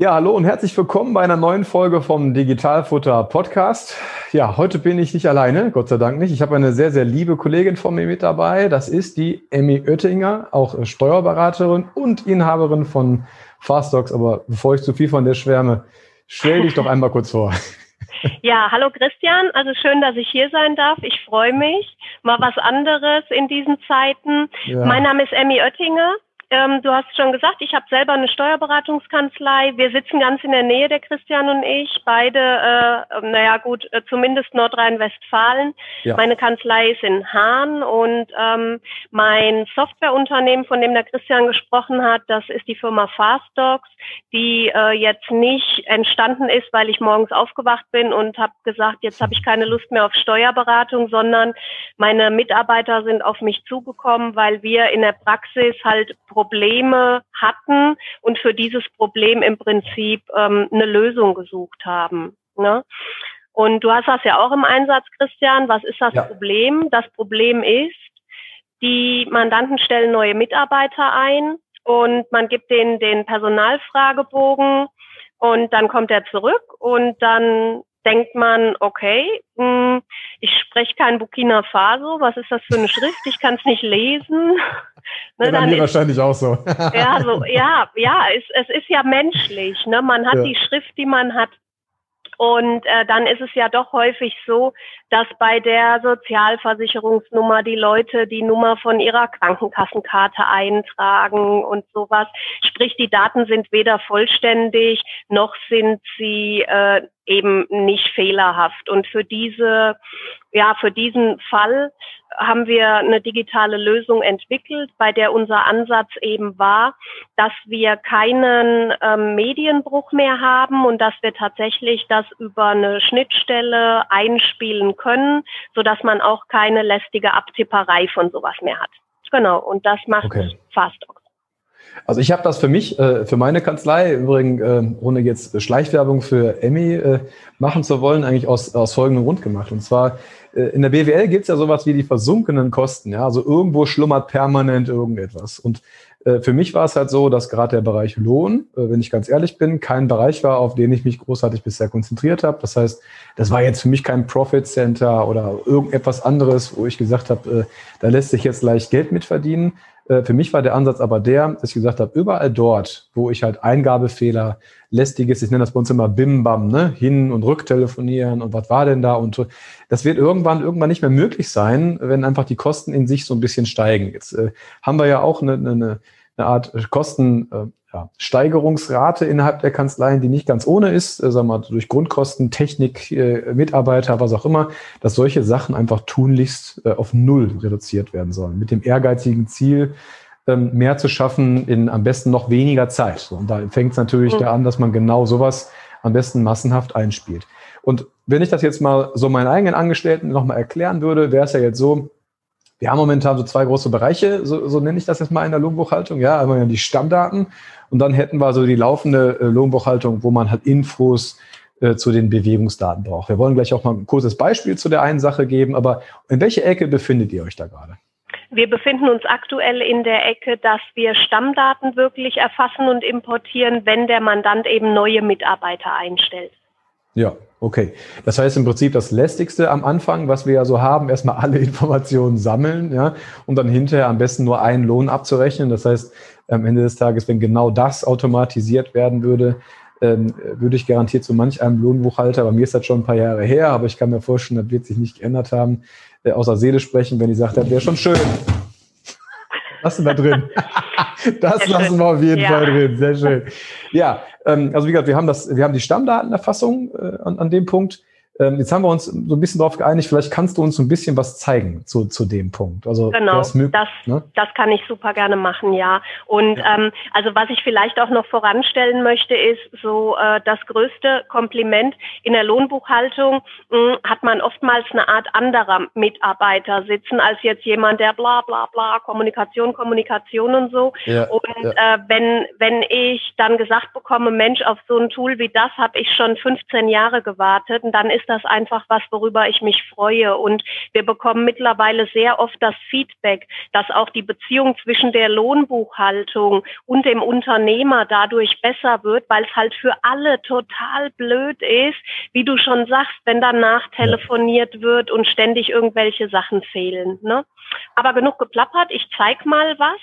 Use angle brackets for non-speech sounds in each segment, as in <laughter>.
Ja, hallo und herzlich willkommen bei einer neuen Folge vom Digitalfutter Podcast. Ja, heute bin ich nicht alleine, Gott sei Dank nicht. Ich habe eine sehr, sehr liebe Kollegin von mir mit dabei. Das ist die Emmy Oettinger, auch Steuerberaterin und Inhaberin von Fastdocs. Aber bevor ich zu viel von der schwärme, stell dich doch einmal kurz vor. <laughs> Ja, hallo Christian. Also schön, dass ich hier sein darf. Ich freue mich. Mal was anderes in diesen Zeiten. Ja. Mein Name ist Emmy Oettinger. Ähm, du hast schon gesagt, ich habe selber eine Steuerberatungskanzlei. Wir sitzen ganz in der Nähe, der Christian und ich. Beide, äh, naja gut, äh, zumindest Nordrhein-Westfalen. Ja. Meine Kanzlei ist in Hahn und ähm, mein Softwareunternehmen, von dem der Christian gesprochen hat, das ist die Firma Fastdocs, die äh, jetzt nicht entstanden ist, weil ich morgens aufgewacht bin und habe gesagt, jetzt habe ich keine Lust mehr auf Steuerberatung, sondern meine Mitarbeiter sind auf mich zugekommen, weil wir in der Praxis halt Probleme hatten und für dieses Problem im Prinzip ähm, eine Lösung gesucht haben. Ne? Und du hast das ja auch im Einsatz, Christian. Was ist das ja. Problem? Das Problem ist, die Mandanten stellen neue Mitarbeiter ein und man gibt denen den Personalfragebogen und dann kommt er zurück und dann denkt man, okay, mh, hm, ich spreche kein Burkina Faso, was ist das für eine Schrift? Ich kann es nicht lesen. <laughs> ne, ja, dann ist, wahrscheinlich auch so. <laughs> ja, so, ja, ja, es, es ist ja menschlich. Ne? Man hat ja. die Schrift, die man hat. Und äh, dann ist es ja doch häufig so, dass bei der Sozialversicherungsnummer die Leute die Nummer von ihrer Krankenkassenkarte eintragen und sowas. Sprich, die Daten sind weder vollständig noch sind sie äh, eben nicht fehlerhaft. Und für diese, ja, für diesen Fall haben wir eine digitale Lösung entwickelt, bei der unser Ansatz eben war, dass wir keinen ähm, Medienbruch mehr haben und dass wir tatsächlich das über eine Schnittstelle einspielen können, so dass man auch keine lästige Abtipperei von sowas mehr hat. Genau. Und das macht okay. FastDoc. Also ich habe das für mich, äh, für meine Kanzlei, übrigens, äh, ohne jetzt Schleichwerbung für Emmy äh, machen zu wollen, eigentlich aus, aus folgendem Grund gemacht. Und zwar, äh, in der BWL gibt es ja sowas wie die versunkenen Kosten. Ja? Also irgendwo schlummert permanent irgendetwas. Und äh, für mich war es halt so, dass gerade der Bereich Lohn, äh, wenn ich ganz ehrlich bin, kein Bereich war, auf den ich mich großartig bisher konzentriert habe. Das heißt, das war jetzt für mich kein Profit Center oder irgendetwas anderes, wo ich gesagt habe, da lässt sich jetzt leicht Geld mitverdienen. Äh, für mich war der Ansatz aber der, dass ich gesagt habe, überall dort, wo ich halt Eingabefehler, lästiges, ich nenne das bei uns immer Bim-Bam, ne, hin und rücktelefonieren und was war denn da und das wird irgendwann irgendwann nicht mehr möglich sein, wenn einfach die Kosten in sich so ein bisschen steigen. Jetzt äh, haben wir ja auch eine, eine, eine Art äh, ja, Steigerungsrate innerhalb der Kanzleien, die nicht ganz ohne ist, äh, sagen wir mal, durch Grundkosten, Technik, äh, Mitarbeiter, was auch immer, dass solche Sachen einfach tunlichst äh, auf Null reduziert werden sollen. Mit dem ehrgeizigen Ziel, ähm, mehr zu schaffen in am besten noch weniger Zeit. So, und da fängt es natürlich mhm. da an, dass man genau sowas am besten massenhaft einspielt. Und wenn ich das jetzt mal so meinen eigenen Angestellten nochmal erklären würde, wäre es ja jetzt so, wir haben momentan so zwei große Bereiche, so, so nenne ich das jetzt mal in der Lohnbuchhaltung. Ja, einmal die Stammdaten und dann hätten wir so die laufende äh, Lohnbuchhaltung, wo man halt Infos äh, zu den Bewegungsdaten braucht. Wir wollen gleich auch mal ein kurzes Beispiel zu der einen Sache geben, aber in welcher Ecke befindet ihr euch da gerade? Wir befinden uns aktuell in der Ecke, dass wir Stammdaten wirklich erfassen und importieren, wenn der Mandant eben neue Mitarbeiter einstellt. Ja, okay. Das heißt im Prinzip das lästigste am Anfang, was wir ja so haben, erstmal alle <laughs> Informationen sammeln, ja, und dann hinterher am besten nur einen Lohn abzurechnen. Das heißt, am Ende des Tages, wenn genau das automatisiert werden würde, ähm, würde ich garantiert zu manch einem Lohnbuchhalter, bei mir ist das schon ein paar Jahre her, aber ich kann mir vorstellen, das wird sich nicht geändert haben, äh, außer Seele sprechen, wenn ich sage, das wäre schon schön. <laughs> Lassen wir drin. <laughs> das Sehr lassen schön. wir auf jeden ja. Fall drin. Sehr schön. Ja, also wie gesagt, wir haben das, wir haben die Stammdatenerfassung äh, an, an dem Punkt. Ähm, jetzt haben wir uns so ein bisschen darauf geeinigt, vielleicht kannst du uns so ein bisschen was zeigen zu, zu dem Punkt. Also genau, das, das, ne? das kann ich super gerne machen, ja. Und ja. Ähm, also was ich vielleicht auch noch voranstellen möchte, ist so äh, das größte Kompliment in der Lohnbuchhaltung mh, hm, hat man oftmals eine Art anderer Mitarbeiter sitzen als jetzt jemand, der bla bla bla Kommunikation, Kommunikation und so. Ja, und ja. Äh, wenn wenn ich dann gesagt bekomme, Mensch, auf so ein Tool wie das habe ich schon 15 Jahre gewartet, und dann ist das einfach was, worüber ich mich freue. Und wir bekommen mittlerweile sehr oft das Feedback, dass auch die Beziehung zwischen der Lohnbuchhaltung und dem Unternehmer dadurch besser wird, weil es halt für alle total blöd ist, wie du schon sagst, wenn danach telefoniert wird und ständig irgendwelche Sachen fehlen. Ne? Aber genug geplappert, ich zeig mal was.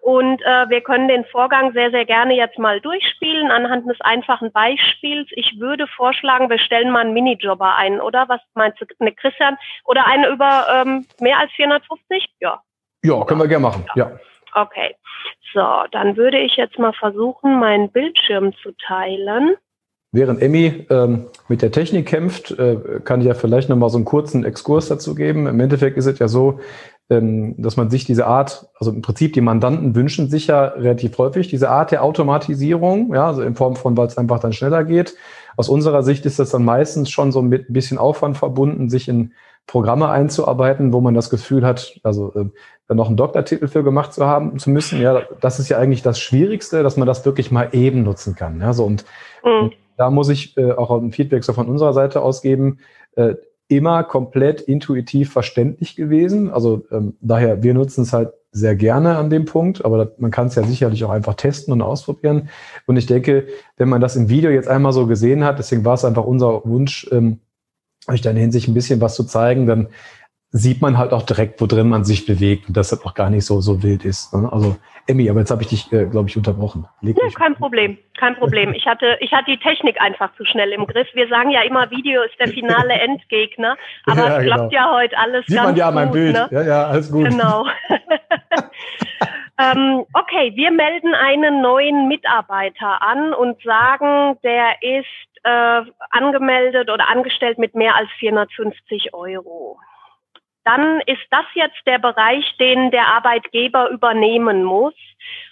Und äh, wir können den Vorgang sehr, sehr gerne jetzt mal durchspielen anhand des einfachen Beispiels. Ich würde vorschlagen, wir stellen mal einen Minijobber ein, oder? Was meinst du, ne, Christian? Oder einen über ähm, mehr als 450? Ja. Ja, können wir gerne machen. Ja. Okay. So, dann würde ich jetzt mal versuchen, meinen Bildschirm zu teilen. Während Emmy ähm, mit der Technik kämpft, äh, kann ich ja vielleicht noch mal so einen kurzen Exkurs dazu geben. Im Endeffekt ist es ja so, dass man sich diese Art, also im Prinzip die Mandanten wünschen sich ja relativ häufig diese Art der Automatisierung, ja, also in Form von, weil es einfach dann schneller geht. Aus unserer Sicht ist das dann meistens schon so mit ein bisschen Aufwand verbunden, sich in Programme einzuarbeiten, wo man das Gefühl hat, also äh, dann noch einen Doktortitel für gemacht zu haben zu müssen. Ja, das ist ja eigentlich das Schwierigste, dass man das wirklich mal eben nutzen kann. Ja, so und, mhm. und da muss ich äh, auch ein Feedback so von unserer Seite ausgeben. Äh, immer komplett intuitiv verständlich gewesen. Also ähm, daher, wir nutzen es halt sehr gerne an dem Punkt, aber das, man kann es ja sicherlich auch einfach testen und ausprobieren. Und ich denke, wenn man das im Video jetzt einmal so gesehen hat, deswegen war es einfach unser Wunsch, ähm, euch da in Hinsicht ein bisschen was zu zeigen, dann sieht man halt auch direkt, wo drin man sich bewegt und dass das auch gar nicht so, so wild ist. Ne? Also Emmy, aber jetzt habe ich dich, äh, glaube ich, unterbrochen. Leg ja, kein Problem, kein Problem. Ich hatte, ich hatte die Technik einfach zu schnell im Griff. Wir sagen ja immer, Video ist der finale <laughs> Endgegner, aber ja, es genau. klappt ja heute alles Sieht ganz man ja gut, mein Bild. Ne? Ja, ja, alles gut. Genau. <laughs> <laughs> ähm, okay, wir melden einen neuen Mitarbeiter an und sagen, der ist äh, angemeldet oder angestellt mit mehr als 450 Euro dann ist das jetzt der Bereich, den der Arbeitgeber übernehmen muss.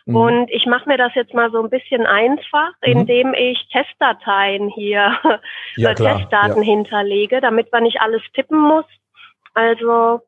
Mhm. Und ich mache mir das jetzt mal so ein bisschen einfach, mhm. indem ich Testdateien hier, ja, <laughs> Testdaten ja. hinterlege, damit man nicht alles tippen muss. Also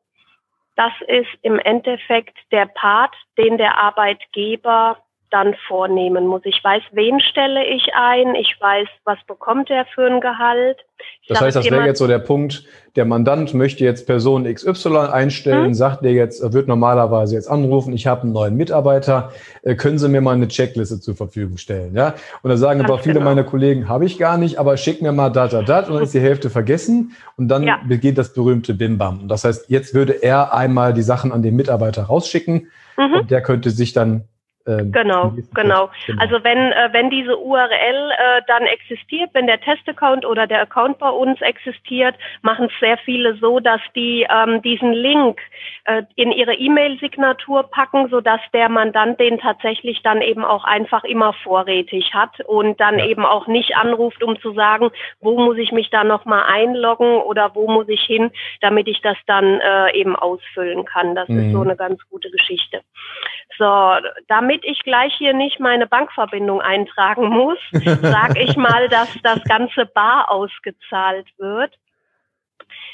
das ist im Endeffekt der Part, den der Arbeitgeber dann vornehmen muss. Ich weiß, wen stelle ich ein, ich weiß, was bekommt er für ein Gehalt. Ich das heißt, das wäre jetzt so der Punkt, der Mandant möchte jetzt Person XY einstellen, hm? sagt der jetzt, er wird normalerweise jetzt anrufen, ich habe einen neuen Mitarbeiter, äh, können Sie mir mal eine Checkliste zur Verfügung stellen, ja? Und da sagen aber viele genau. meiner Kollegen, habe ich gar nicht, aber schick mir mal dat, dat, dat und dann ist die Hälfte vergessen und dann ja. beginnt das berühmte Bim-Bam. Das heißt, jetzt würde er einmal die Sachen an den Mitarbeiter rausschicken mhm. und der könnte sich dann ähm, genau, genau, genau. Also wenn, äh, wenn diese URL äh, dann existiert, wenn der Testaccount oder der Account bei uns existiert, machen es sehr viele so, dass die ähm, diesen Link äh, in ihre E-Mail-Signatur packen, sodass der Mandant den tatsächlich dann eben auch einfach immer vorrätig hat und dann ja. eben auch nicht anruft, um zu sagen, wo muss ich mich da nochmal einloggen oder wo muss ich hin, damit ich das dann äh, eben ausfüllen kann. Das mhm. ist so mhm. eine ganz gute Geschichte. So, damit ich gleich hier nicht meine Bankverbindung eintragen muss, sage ich mal, dass das Ganze bar ausgezahlt wird.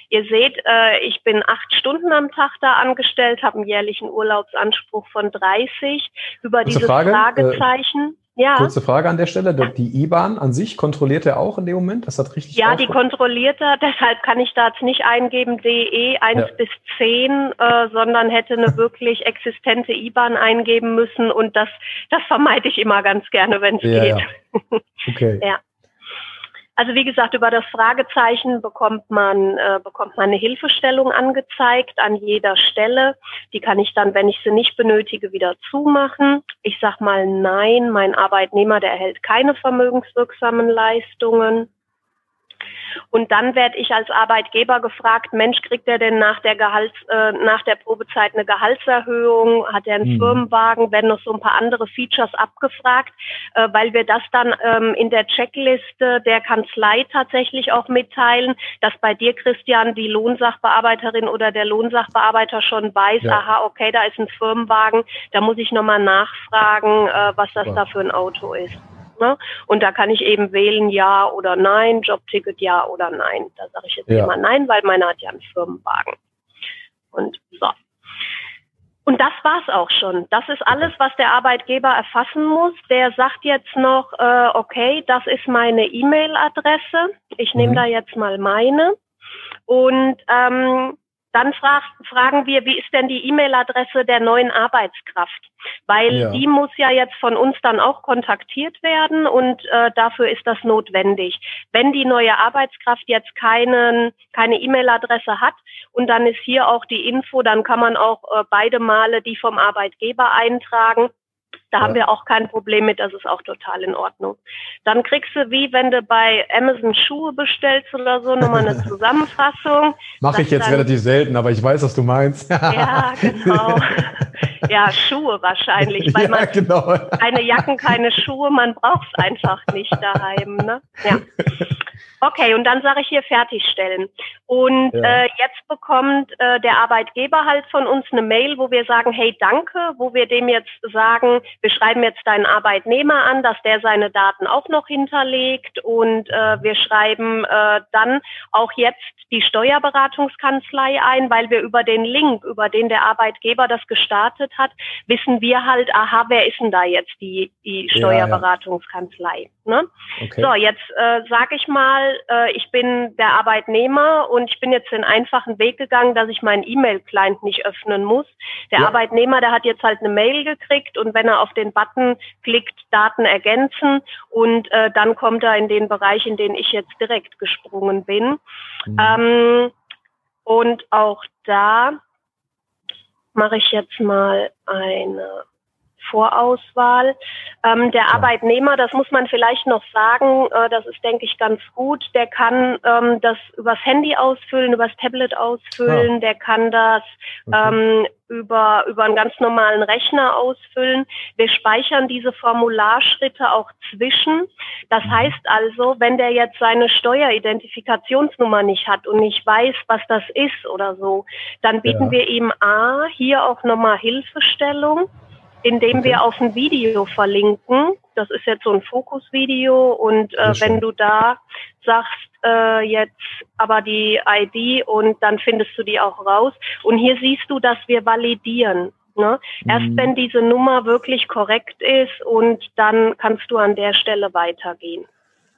Ihr seht, äh, ich bin acht Stunden am Tag da angestellt, habe einen jährlichen Urlaubsanspruch von 30. Über diese Frage, äh, Fragezeichen. Äh, ja. Kurze Frage an der Stelle. Die IBAN an sich kontrolliert er auch in dem Moment? Das hat richtig Ja, die kontrolliert er. Deshalb kann ich da jetzt nicht eingeben DE 1 ja. bis 10, äh, sondern hätte eine <laughs> wirklich existente IBAN eingeben müssen. Und das, das vermeide ich immer ganz gerne, wenn es ja, geht. Ja. <laughs> Okay. ja. Also wie gesagt, über das Fragezeichen bekommt man, äh, bekommt man eine Hilfestellung angezeigt an jeder Stelle. Die kann ich dann, wenn ich sie nicht benötige, wieder zumachen. Ich sag mal nein, mein Arbeitnehmer, der erhält keine vermögenswirksamen Leistungen. Und dann werde ich als Arbeitgeber gefragt, Mensch, kriegt er denn nach der Gehalts, äh, nach der Probezeit eine Gehaltserhöhung? Hat er einen mhm. Firmenwagen? Werden noch so ein paar andere Features abgefragt, äh, weil wir das dann ähm, in der Checkliste der Kanzlei tatsächlich auch mitteilen, dass bei dir, Christian, die Lohnsachbearbeiterin oder der Lohnsachbearbeiter schon weiß, ja. aha, okay, da ist ein Firmenwagen, da muss ich nochmal nachfragen, äh, was das ja. da für ein Auto ist. Ne? Und da kann ich eben wählen ja oder nein, Jobticket ja oder nein. Da sage ich jetzt ja. immer nein, weil meiner hat ja einen Firmenwagen. Und so. Und das war's auch schon. Das ist alles, was der Arbeitgeber erfassen muss. Der sagt jetzt noch, äh, okay, das ist meine E-Mail-Adresse. Ich nehme mhm. da jetzt mal meine. Und ähm, dann frag, fragen wir, wie ist denn die E-Mail-Adresse der neuen Arbeitskraft? Weil ja. die muss ja jetzt von uns dann auch kontaktiert werden und äh, dafür ist das notwendig. Wenn die neue Arbeitskraft jetzt keinen, keine E-Mail-Adresse hat und dann ist hier auch die Info, dann kann man auch äh, beide Male die vom Arbeitgeber eintragen da ja. haben wir auch kein Problem mit, das ist auch total in Ordnung. Dann kriegst du, wie wenn du bei Amazon Schuhe bestellst oder so, nochmal eine <laughs> Zusammenfassung. Mache ich jetzt dann, relativ selten, aber ich weiß, was du meinst. ja, <laughs> genau. Ja, Schuhe wahrscheinlich, <laughs> weil ja, man genau. keine Jacken, keine Schuhe, man braucht es einfach nicht daheim. Ne? Ja. Okay, und dann sage ich hier fertigstellen. Und ja. äh, jetzt bekommt äh, der Arbeitgeber halt von uns eine Mail, wo wir sagen, hey, danke, wo wir dem jetzt sagen, wir schreiben jetzt deinen Arbeitnehmer an, dass der seine Daten auch noch hinterlegt und äh, wir schreiben äh, dann auch jetzt die Steuerberatungskanzlei ein, weil wir über den Link, über den der Arbeitgeber das gestartet hat, wissen wir halt, aha, wer ist denn da jetzt die, die Steuerberatungskanzlei? Ne? Okay. So, jetzt äh, sage ich mal, äh, ich bin der Arbeitnehmer und ich bin jetzt den einfachen Weg gegangen, dass ich meinen E-Mail-Client nicht öffnen muss. Der ja. Arbeitnehmer, der hat jetzt halt eine Mail gekriegt und wenn er auf den Button klickt, Daten ergänzen und äh, dann kommt er in den Bereich, in den ich jetzt direkt gesprungen bin. Mhm. Ähm, und auch da mache ich jetzt mal eine Vorauswahl. Ähm, der ja. Arbeitnehmer, das muss man vielleicht noch sagen, äh, das ist, denke ich, ganz gut. Der kann ähm, das übers Handy ausfüllen, übers Tablet ausfüllen, ja. der kann das okay. ähm, über, über einen ganz normalen Rechner ausfüllen. Wir speichern diese Formularschritte auch zwischen. Das mhm. heißt also, wenn der jetzt seine Steueridentifikationsnummer nicht hat und nicht weiß, was das ist oder so, dann bieten ja. wir ihm A, hier auch nochmal Hilfestellung indem okay. wir auf ein Video verlinken. Das ist jetzt so ein Fokusvideo und äh, wenn du da sagst, äh, jetzt aber die ID und dann findest du die auch raus. Und hier siehst du, dass wir validieren. Ne? Erst mhm. wenn diese Nummer wirklich korrekt ist und dann kannst du an der Stelle weitergehen.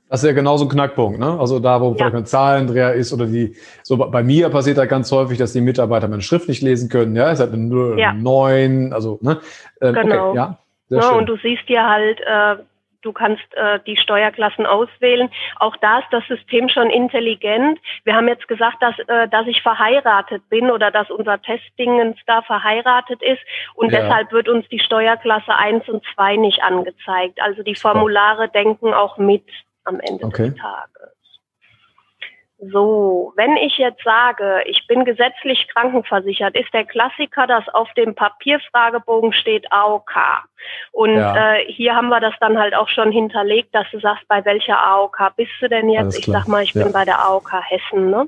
Das ist ja genauso ein Knackpunkt, ne? Also da, wo ja. vielleicht ein Zahlendreher ist oder die, so bei mir passiert da ganz häufig, dass die Mitarbeiter meine Schrift nicht lesen können, ja, es hat eine 0, ja. 9, also, ne? Ähm, genau. Okay, ja, ja schön. und du siehst ja halt, äh, du kannst äh, die Steuerklassen auswählen. Auch da ist das System schon intelligent. Wir haben jetzt gesagt, dass, äh, dass ich verheiratet bin oder dass unser Testdingens da verheiratet ist und ja. deshalb wird uns die Steuerklasse 1 und 2 nicht angezeigt. Also die Formulare denken auch mit am Ende okay. des Tages. So, wenn ich jetzt sage, ich bin gesetzlich krankenversichert, ist der Klassiker, dass auf dem Papierfragebogen steht AOK. Und ja. äh, hier haben wir das dann halt auch schon hinterlegt, dass du sagst, bei welcher AOK bist du denn jetzt? Ich sag mal, ich ja. bin bei der AOK Hessen. Ne?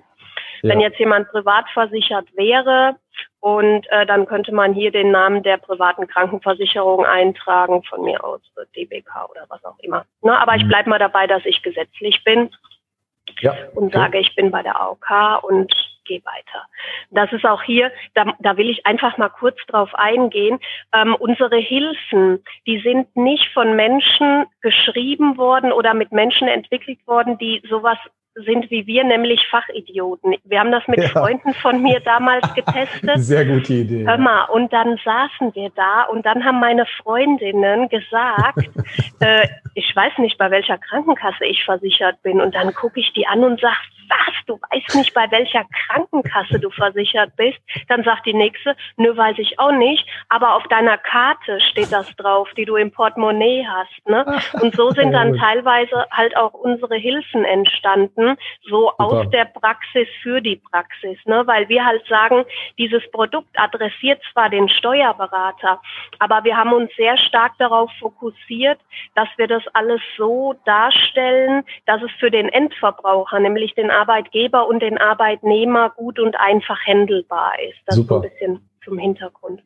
Ja. Wenn jetzt jemand privat versichert wäre, und äh, dann könnte man hier den Namen der privaten Krankenversicherung eintragen, von mir aus DBK oder was auch immer. Ne, aber ich mhm. bleibe mal dabei, dass ich gesetzlich bin ja, und sage, ich bin bei der AOK und gehe weiter. Das ist auch hier, da, da will ich einfach mal kurz drauf eingehen. Ähm, unsere Hilfen, die sind nicht von Menschen geschrieben worden oder mit Menschen entwickelt worden, die sowas sind wie wir, nämlich Fachidioten. Wir haben das mit ja. Freunden von mir damals <laughs> getestet. Sehr gute Idee. Hör mal, und dann saßen wir da und dann haben meine Freundinnen gesagt, <laughs> äh, ich weiß nicht, bei welcher Krankenkasse ich versichert bin. Und dann gucke ich die an und sage, was, du weißt nicht, bei welcher Krankenkasse du versichert bist. Dann sagt die nächste, nö, weiß ich auch nicht, aber auf deiner Karte steht das drauf, die du im Portemonnaie hast. Ne? <laughs> Und so sind dann teilweise halt auch unsere Hilfen entstanden, so Super. aus der Praxis für die Praxis, ne? weil wir halt sagen, dieses Produkt adressiert zwar den Steuerberater, aber wir haben uns sehr stark darauf fokussiert, dass wir das alles so darstellen, dass es für den Endverbraucher, nämlich den Arbeitgeber und den Arbeitnehmer gut und einfach handelbar ist. Das Super. ist ein bisschen zum Hintergrund.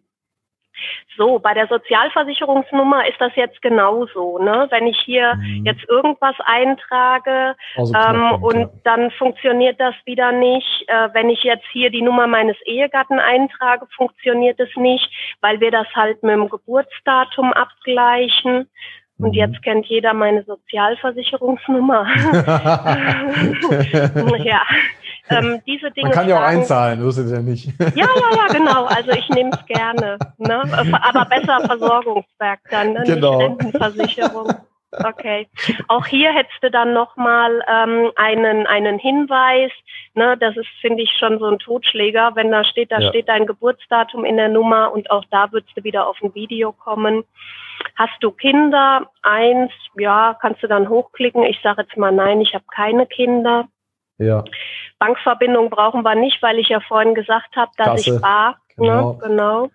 So, bei der Sozialversicherungsnummer ist das jetzt genauso. Ne? Wenn ich hier mhm. jetzt irgendwas eintrage also ähm, und ja. dann funktioniert das wieder nicht. Äh, wenn ich jetzt hier die Nummer meines Ehegatten eintrage, funktioniert es nicht, weil wir das halt mit dem Geburtsdatum abgleichen. Und mhm. jetzt kennt jeder meine Sozialversicherungsnummer. <laughs> ja. Ähm, diese Dinge Man kann ja auch einzahlen, so ist es ja nicht. ja, ja, ja, genau. Also ich nehme es gerne. Ne? Aber besser Versorgungswerk dann, ne? genau. nicht Rentenversicherung. Okay. Auch hier hättest du dann nochmal ähm, einen, einen Hinweis. Ne, das ist, finde ich, schon so ein Totschläger, wenn da steht, da ja. steht dein Geburtsdatum in der Nummer und auch da würdest du wieder auf ein Video kommen. Hast du Kinder? Eins, ja, kannst du dann hochklicken. Ich sage jetzt mal nein, ich habe keine Kinder. Ja. Bankverbindung brauchen wir nicht, weil ich ja vorhin gesagt habe, dass Kasse. ich bar. Genau. Ne? genau.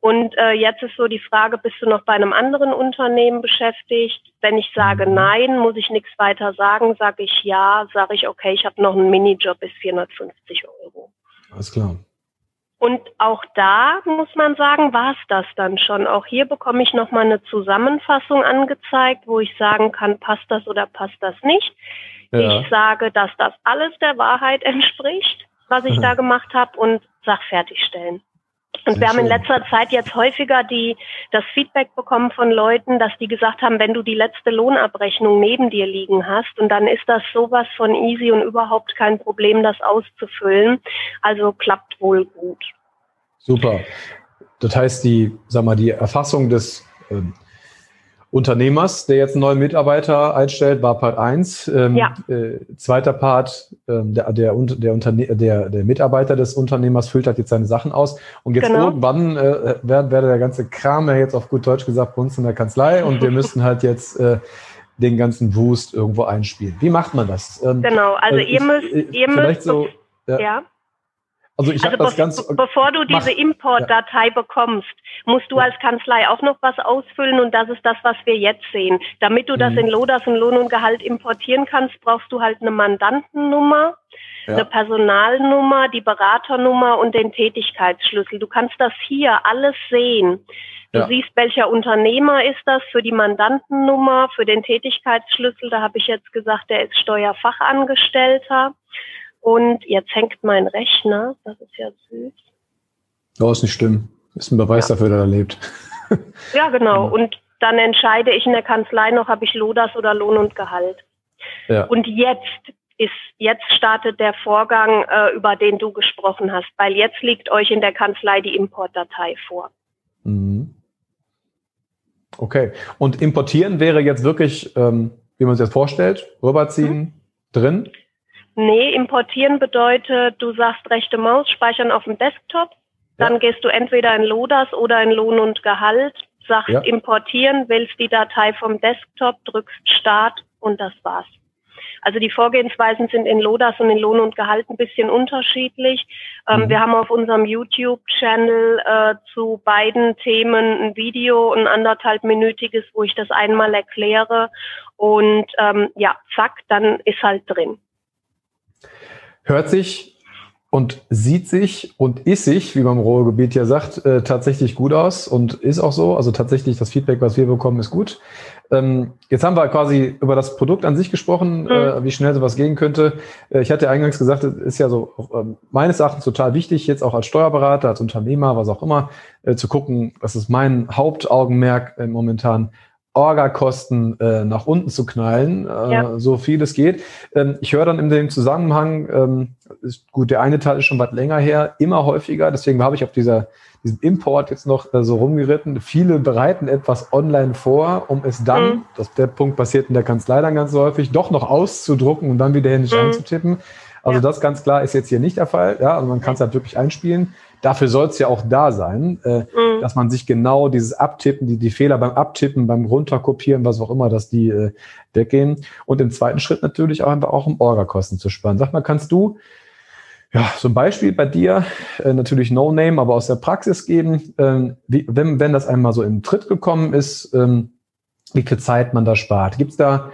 Und äh, jetzt ist so die Frage, bist du noch bei einem anderen Unternehmen beschäftigt? Wenn ich sage nein, muss ich nichts weiter sagen. Sage ich ja, sage ich okay, ich habe noch einen Minijob bis 450 Euro. Alles klar. Und auch da muss man sagen, war es das dann schon. Auch hier bekomme ich nochmal eine Zusammenfassung angezeigt, wo ich sagen kann, passt das oder passt das nicht. Ja. Ich sage, dass das alles der Wahrheit entspricht, was ich <laughs> da gemacht habe und sag fertigstellen. Und Sehr wir haben in letzter Zeit jetzt häufiger die, das Feedback bekommen von Leuten, dass die gesagt haben, wenn du die letzte Lohnabrechnung neben dir liegen hast und dann ist das sowas von easy und überhaupt kein Problem, das auszufüllen. Also klappt wohl gut. Super. Das heißt, die, sag mal, die Erfassung des ähm, Unternehmers, der jetzt einen neuen Mitarbeiter einstellt, war Part 1. Ähm, ja. äh, zweiter Part, ähm, der, der, der, Unterne der, der Mitarbeiter des Unternehmers füllt halt jetzt seine Sachen aus. Und jetzt genau. irgendwann äh, wäre wär der ganze Kram ja jetzt auf gut Deutsch gesagt bei uns in der Kanzlei und wir <laughs> müssen halt jetzt äh, den ganzen Boost irgendwo einspielen. Wie macht man das? Ähm, genau, also ihr müsst, äh, ihr müsst so, ja. ja. Also ich also das ganz bevor du diese Importdatei ja. bekommst, musst du ja. als Kanzlei auch noch was ausfüllen und das ist das, was wir jetzt sehen. Damit du das mhm. in Lodas und Lohn und Gehalt importieren kannst, brauchst du halt eine Mandantennummer, ja. eine Personalnummer, die Beraternummer und den Tätigkeitsschlüssel. Du kannst das hier alles sehen. Du siehst, welcher Unternehmer ist das für die Mandantennummer, für den Tätigkeitsschlüssel. Da habe ich jetzt gesagt, der ist Steuerfachangestellter. Und jetzt hängt mein Rechner, das ist ja süß. Oh, ist nicht schlimm. Ist ein Beweis ja. dafür, dass er lebt. <laughs> ja, genau. Und dann entscheide ich in der Kanzlei noch, habe ich Lodas oder Lohn und Gehalt. Ja. Und jetzt ist, jetzt startet der Vorgang, äh, über den du gesprochen hast, weil jetzt liegt euch in der Kanzlei die Importdatei vor. Mhm. Okay. Und importieren wäre jetzt wirklich, ähm, wie man sich das vorstellt, rüberziehen, mhm. drin? Nee, importieren bedeutet, du sagst rechte Maus, speichern auf dem Desktop. Dann ja. gehst du entweder in Lodas oder in Lohn und Gehalt, sagst ja. importieren, wählst die Datei vom Desktop, drückst Start und das war's. Also die Vorgehensweisen sind in Lodas und in Lohn und Gehalt ein bisschen unterschiedlich. Ähm, mhm. Wir haben auf unserem YouTube-Channel äh, zu beiden Themen ein Video, ein anderthalbminütiges, wo ich das einmal erkläre. Und ähm, ja, zack, dann ist halt drin hört sich und sieht sich und ist sich, wie man im Ruhrgebiet ja sagt, äh, tatsächlich gut aus und ist auch so. Also tatsächlich das Feedback, was wir bekommen, ist gut. Ähm, jetzt haben wir quasi über das Produkt an sich gesprochen, mhm. äh, wie schnell sowas gehen könnte. Äh, ich hatte eingangs gesagt, es ist ja so äh, meines Erachtens total wichtig, jetzt auch als Steuerberater, als Unternehmer, was auch immer, äh, zu gucken, das ist mein Hauptaugenmerk äh, momentan, Orga-Kosten äh, nach unten zu knallen, äh, ja. so viel es geht. Ähm, ich höre dann in dem Zusammenhang, ähm, ist, gut, der eine Teil ist schon was länger her, immer häufiger, deswegen habe ich auf dieser, diesem Import jetzt noch äh, so rumgeritten. Viele bereiten etwas online vor, um es dann, mhm. das, der Punkt passiert in der Kanzlei dann ganz häufig, doch noch auszudrucken und dann wieder händisch mhm. einzutippen. Also ja. das ganz klar ist jetzt hier nicht der Fall. Ja, also man kann es halt wirklich einspielen. Dafür soll es ja auch da sein, äh, mhm. dass man sich genau dieses Abtippen, die, die Fehler beim Abtippen, beim Runterkopieren, was auch immer, dass die äh, weggehen. Und im zweiten Schritt natürlich auch einfach auch um Orga-Kosten zu sparen. Sag mal, kannst du ja, so ein Beispiel bei dir, äh, natürlich No Name, aber aus der Praxis geben, ähm, wie, wenn, wenn das einmal so in Tritt gekommen ist, ähm, wie viel Zeit man da spart. Gibt es da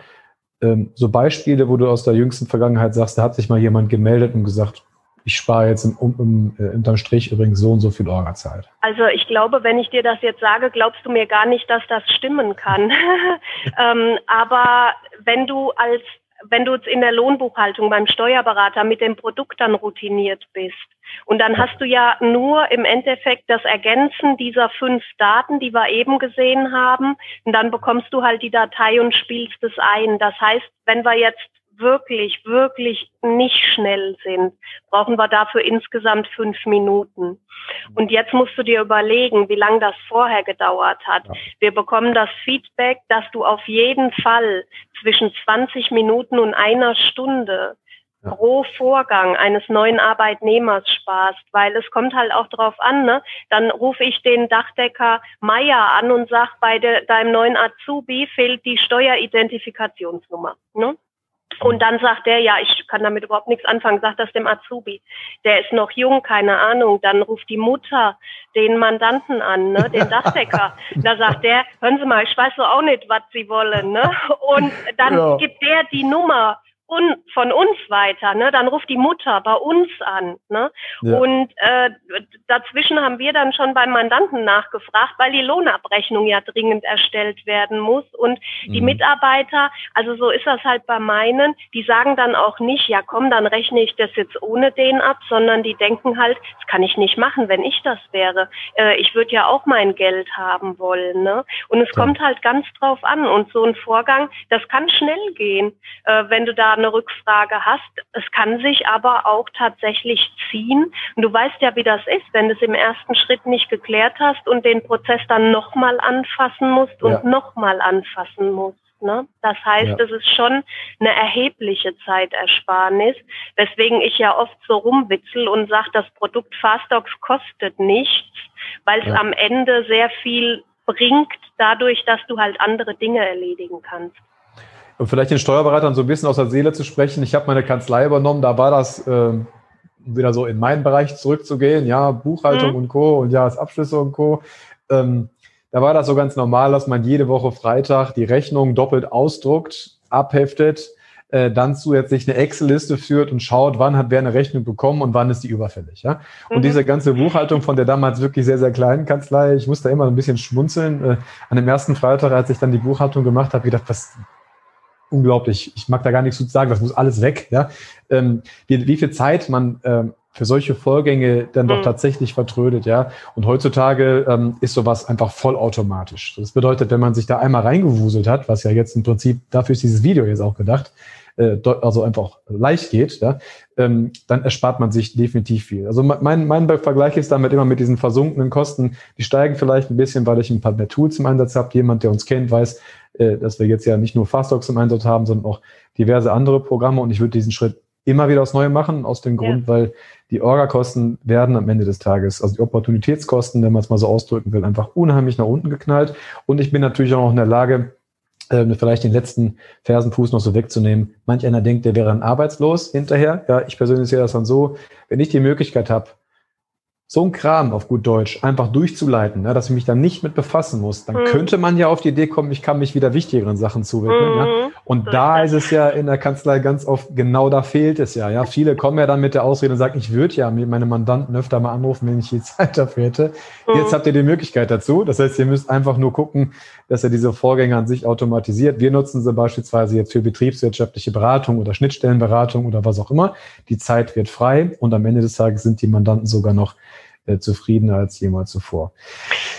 ähm, so Beispiele, wo du aus der jüngsten Vergangenheit sagst, da hat sich mal jemand gemeldet und gesagt, ich spare jetzt im, um, um, äh, unterm Strich übrigens so und so viel Orga-Zeit. Also ich glaube, wenn ich dir das jetzt sage, glaubst du mir gar nicht, dass das stimmen kann. <laughs> ähm, aber wenn du als wenn du jetzt in der Lohnbuchhaltung beim Steuerberater mit dem Produkt dann routiniert bist und dann hast du ja nur im Endeffekt das Ergänzen dieser fünf Daten, die wir eben gesehen haben und dann bekommst du halt die Datei und spielst es ein. Das heißt, wenn wir jetzt wirklich, wirklich nicht schnell sind, brauchen wir dafür insgesamt fünf Minuten. Und jetzt musst du dir überlegen, wie lange das vorher gedauert hat. Wir bekommen das Feedback, dass du auf jeden Fall zwischen 20 Minuten und einer Stunde pro Vorgang eines neuen Arbeitnehmers sparst, weil es kommt halt auch drauf an, ne? Dann rufe ich den Dachdecker Meier an und sag, bei de, deinem neuen Azubi fehlt die Steueridentifikationsnummer. Ne? Und dann sagt der, ja, ich kann damit überhaupt nichts anfangen, sagt das dem Azubi. Der ist noch jung, keine Ahnung. Dann ruft die Mutter den Mandanten an, ne, den Dachdecker. <laughs> da sagt der, hören Sie mal, ich weiß so auch nicht, was Sie wollen. Ne? Und dann ja. gibt der die Nummer un, von uns weiter, ne? Dann ruft die Mutter bei uns an, ne? Ja. Und äh, dazwischen haben wir dann schon beim Mandanten nachgefragt, weil die Lohnabrechnung ja dringend erstellt werden muss und mhm. die Mitarbeiter, also so ist das halt bei meinen, die sagen dann auch nicht, ja komm, dann rechne ich das jetzt ohne den ab, sondern die denken halt, das kann ich nicht machen, wenn ich das wäre. Äh, ich würde ja auch mein Geld haben wollen, ne? Und es ja. kommt halt ganz drauf an und so ein Vorgang, das kann schnell gehen, äh, wenn du da eine Rückfrage hast. Es kann sich aber auch tatsächlich ziehen. Und du weißt ja, wie das ist, wenn du es im ersten Schritt nicht geklärt hast und den Prozess dann nochmal anfassen musst und ja. nochmal anfassen musst. Ne? Das heißt, ja. es ist schon eine erhebliche Zeitersparnis, weswegen ich ja oft so rumwitzel und sage, das Produkt Fastox kostet nichts, weil es ja. am Ende sehr viel bringt, dadurch, dass du halt andere Dinge erledigen kannst. Und vielleicht den Steuerberatern so ein bisschen aus der Seele zu sprechen. Ich habe meine Kanzlei übernommen, da war das äh, wieder so in meinen Bereich zurückzugehen, ja, Buchhaltung mhm. und Co. und Jahresabschlüsse und Co. Ähm, da war das so ganz normal, dass man jede Woche Freitag die Rechnung doppelt ausdruckt, abheftet, äh, dann zusätzlich eine Excel-Liste führt und schaut, wann hat wer eine Rechnung bekommen und wann ist die überfällig. Ja? Und mhm. diese ganze Buchhaltung von der damals wirklich sehr, sehr kleinen Kanzlei, ich musste immer ein bisschen schmunzeln. Äh, an dem ersten Freitag, als ich dann die Buchhaltung gemacht habe, gedacht, was, unglaublich. Ich mag da gar nichts zu sagen, das muss alles weg. Ja? Ähm, wie, wie viel Zeit man ähm, für solche Vorgänge dann doch mhm. tatsächlich vertrödet, ja. Und heutzutage ähm, ist sowas einfach vollautomatisch. Das bedeutet, wenn man sich da einmal reingewuselt hat, was ja jetzt im Prinzip, dafür ist dieses Video jetzt auch gedacht, äh, also einfach leicht geht, ja, ähm, dann erspart man sich definitiv viel. Also mein, mein Vergleich ist damit immer mit diesen versunkenen Kosten, die steigen vielleicht ein bisschen, weil ich ein paar mehr Tools im Einsatz habe. Jemand, der uns kennt, weiß, äh, dass wir jetzt ja nicht nur Fastdocs im Einsatz haben, sondern auch diverse andere Programme. Und ich würde diesen Schritt immer wieder aufs Neue machen, aus dem Grund, ja. weil die Orga-Kosten werden am Ende des Tages, also die Opportunitätskosten, wenn man es mal so ausdrücken will, einfach unheimlich nach unten geknallt. Und ich bin natürlich auch noch in der Lage, äh, vielleicht den letzten Fersenfuß noch so wegzunehmen. Manch einer denkt, der wäre dann arbeitslos hinterher. Ja, ich persönlich sehe das dann so, wenn ich die Möglichkeit habe, so ein Kram auf gut Deutsch einfach durchzuleiten, ne, dass ich mich dann nicht mit befassen muss, dann mhm. könnte man ja auf die Idee kommen, ich kann mich wieder wichtigeren Sachen zuwidmen. Mhm. Ja? Und so da ist, ist es ja in der Kanzlei ganz oft, genau da fehlt es ja. Ja, viele kommen ja dann mit der Ausrede und sagen, ich würde ja meine Mandanten öfter mal anrufen, wenn ich die <laughs> Zeit dafür hätte. Mhm. Jetzt habt ihr die Möglichkeit dazu. Das heißt, ihr müsst einfach nur gucken, dass ihr diese Vorgänge an sich automatisiert. Wir nutzen sie beispielsweise jetzt für betriebswirtschaftliche Beratung oder Schnittstellenberatung oder was auch immer. Die Zeit wird frei und am Ende des Tages sind die Mandanten sogar noch äh, zufriedener als jemals zuvor.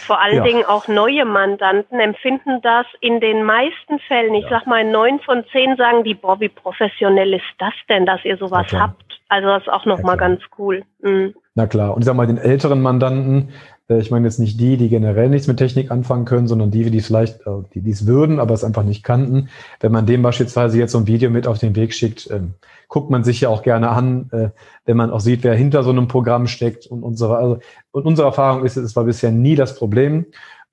Vor allen ja. Dingen auch neue Mandanten empfinden das in den meisten Fällen, ich ja. sag mal neun von zehn sagen die, boah, wie professionell ist das denn, dass ihr sowas habt. Also das ist auch nochmal ganz cool. Mhm. Na klar. Und ich sag mal, den älteren Mandanten, ich meine jetzt nicht die, die generell nichts mit Technik anfangen können, sondern die, die vielleicht, äh, die dies würden, aber es einfach nicht kannten. Wenn man dem beispielsweise jetzt so ein Video mit auf den Weg schickt, ähm, guckt man sich ja auch gerne an, äh, wenn man auch sieht, wer hinter so einem Programm steckt. Und unsere, also, und unsere Erfahrung ist, es war bisher nie das Problem.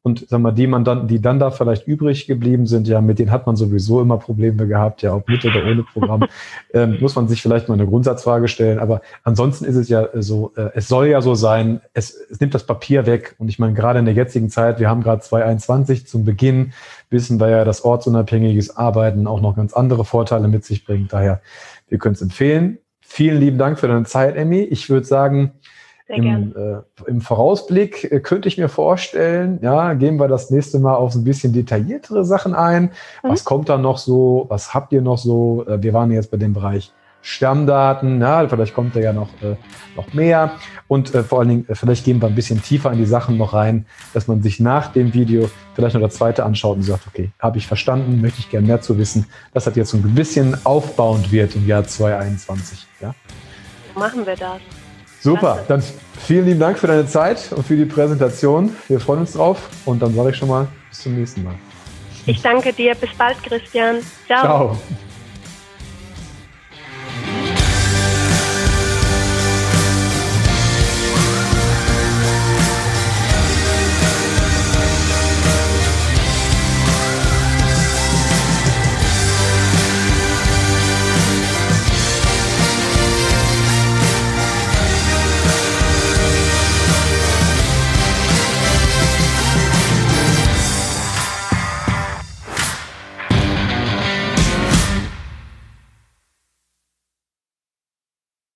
Und sag mal, die man dann, die dann da vielleicht übrig geblieben sind, ja, mit denen hat man sowieso immer Probleme gehabt, ja, ob mit oder ohne Programm, <laughs> ähm, muss man sich vielleicht mal eine Grundsatzfrage stellen. Aber ansonsten ist es ja so, äh, es soll ja so sein, es, es nimmt das Papier weg. Und ich meine, gerade in der jetzigen Zeit, wir haben gerade 2021 zum Beginn, wissen wir ja, dass ortsunabhängiges Arbeiten auch noch ganz andere Vorteile mit sich bringt. Daher, wir können es empfehlen. Vielen lieben Dank für deine Zeit, Emmy. Ich würde sagen, im, äh, Im Vorausblick äh, könnte ich mir vorstellen, ja, gehen wir das nächste Mal auf ein bisschen detailliertere Sachen ein. Mhm. Was kommt da noch so? Was habt ihr noch so? Äh, wir waren jetzt bei dem Bereich Stammdaten, ja, vielleicht kommt da ja noch, äh, noch mehr. Und äh, vor allen Dingen, äh, vielleicht gehen wir ein bisschen tiefer in die Sachen noch rein, dass man sich nach dem Video vielleicht noch das zweite anschaut und sagt, okay, habe ich verstanden, möchte ich gerne mehr zu wissen, dass das jetzt so ein bisschen aufbauend wird im Jahr 2021. Ja? Machen wir das. Super, dann vielen lieben Dank für deine Zeit und für die Präsentation. Wir freuen uns drauf und dann sage ich schon mal bis zum nächsten Mal. Ich danke dir. Bis bald, Christian. Ciao. Ciao.